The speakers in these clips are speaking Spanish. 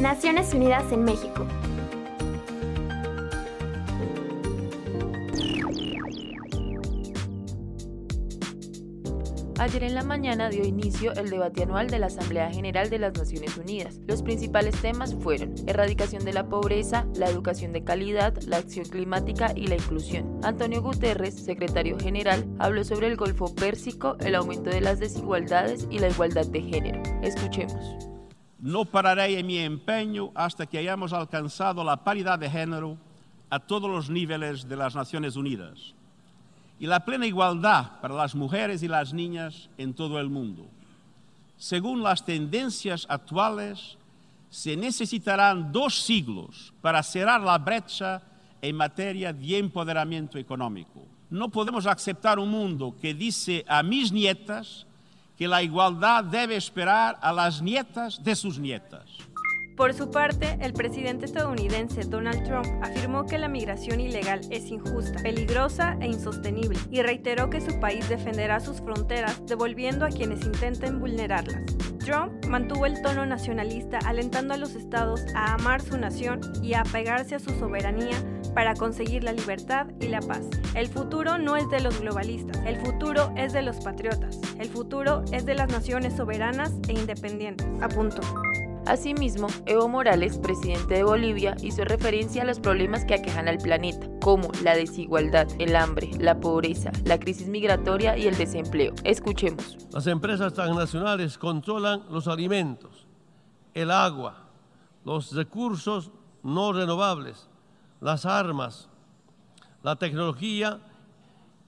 Naciones Unidas en México. Ayer en la mañana dio inicio el debate anual de la Asamblea General de las Naciones Unidas. Los principales temas fueron erradicación de la pobreza, la educación de calidad, la acción climática y la inclusión. Antonio Guterres, secretario general, habló sobre el Golfo Pérsico, el aumento de las desigualdades y la igualdad de género. Escuchemos. No pararé en mi empeño hasta que hayamos alcanzado la paridad de género a todos los niveles de las Naciones Unidas y la plena igualdad para las mujeres y las niñas en todo el mundo. Según las tendencias actuales, se necesitarán dos siglos para cerrar la brecha en materia de empoderamiento económico. No podemos aceptar un mundo que dice a mis nietas que la igualdad debe esperar a las nietas de sus nietas. Por su parte, el presidente estadounidense Donald Trump afirmó que la migración ilegal es injusta, peligrosa e insostenible y reiteró que su país defenderá sus fronteras devolviendo a quienes intenten vulnerarlas. Trump mantuvo el tono nacionalista alentando a los estados a amar su nación y a apegarse a su soberanía para conseguir la libertad y la paz. El futuro no es de los globalistas, el futuro es de los patriotas, el futuro es de las naciones soberanas e independientes, apuntó. Asimismo, Evo Morales, presidente de Bolivia, hizo referencia a los problemas que aquejan al planeta, como la desigualdad, el hambre, la pobreza, la crisis migratoria y el desempleo. Escuchemos. Las empresas transnacionales controlan los alimentos, el agua, los recursos no renovables, las armas, la tecnología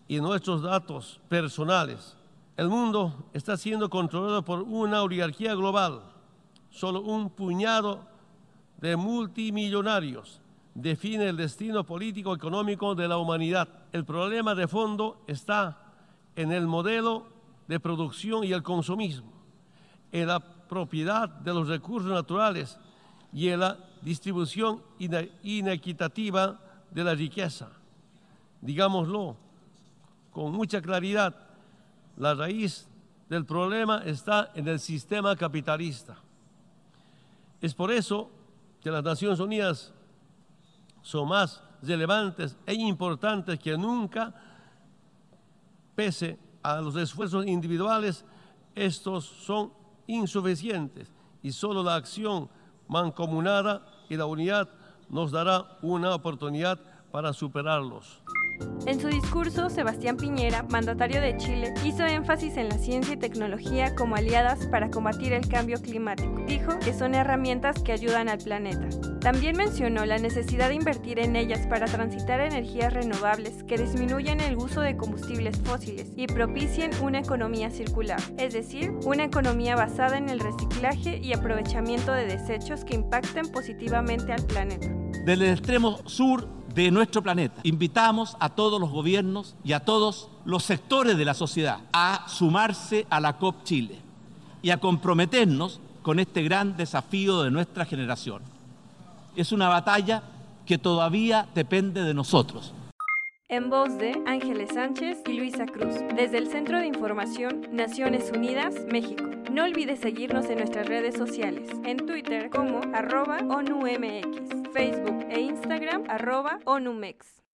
y nuestros datos personales. El mundo está siendo controlado por una oligarquía global solo un puñado de multimillonarios define el destino político económico de la humanidad. El problema de fondo está en el modelo de producción y el consumismo, en la propiedad de los recursos naturales y en la distribución inequitativa de la riqueza. Digámoslo con mucha claridad, la raíz del problema está en el sistema capitalista. Es por eso que las Naciones Unidas son más relevantes e importantes que nunca, pese a los esfuerzos individuales, estos son insuficientes y solo la acción mancomunada y la unidad nos dará una oportunidad para superarlos. En su discurso, Sebastián Piñera, mandatario de Chile, hizo énfasis en la ciencia y tecnología como aliadas para combatir el cambio climático. Dijo que son herramientas que ayudan al planeta. También mencionó la necesidad de invertir en ellas para transitar energías renovables que disminuyan el uso de combustibles fósiles y propicien una economía circular, es decir, una economía basada en el reciclaje y aprovechamiento de desechos que impacten positivamente al planeta. Del extremo sur de nuestro planeta. Invitamos a todos los gobiernos y a todos los sectores de la sociedad a sumarse a la COP Chile y a comprometernos con este gran desafío de nuestra generación. Es una batalla que todavía depende de nosotros. En voz de Ángeles Sánchez y Luisa Cruz, desde el Centro de Información Naciones Unidas, México. No olvides seguirnos en nuestras redes sociales, en Twitter como arroba ONUMX, Facebook e Instagram arroba ONUMEX.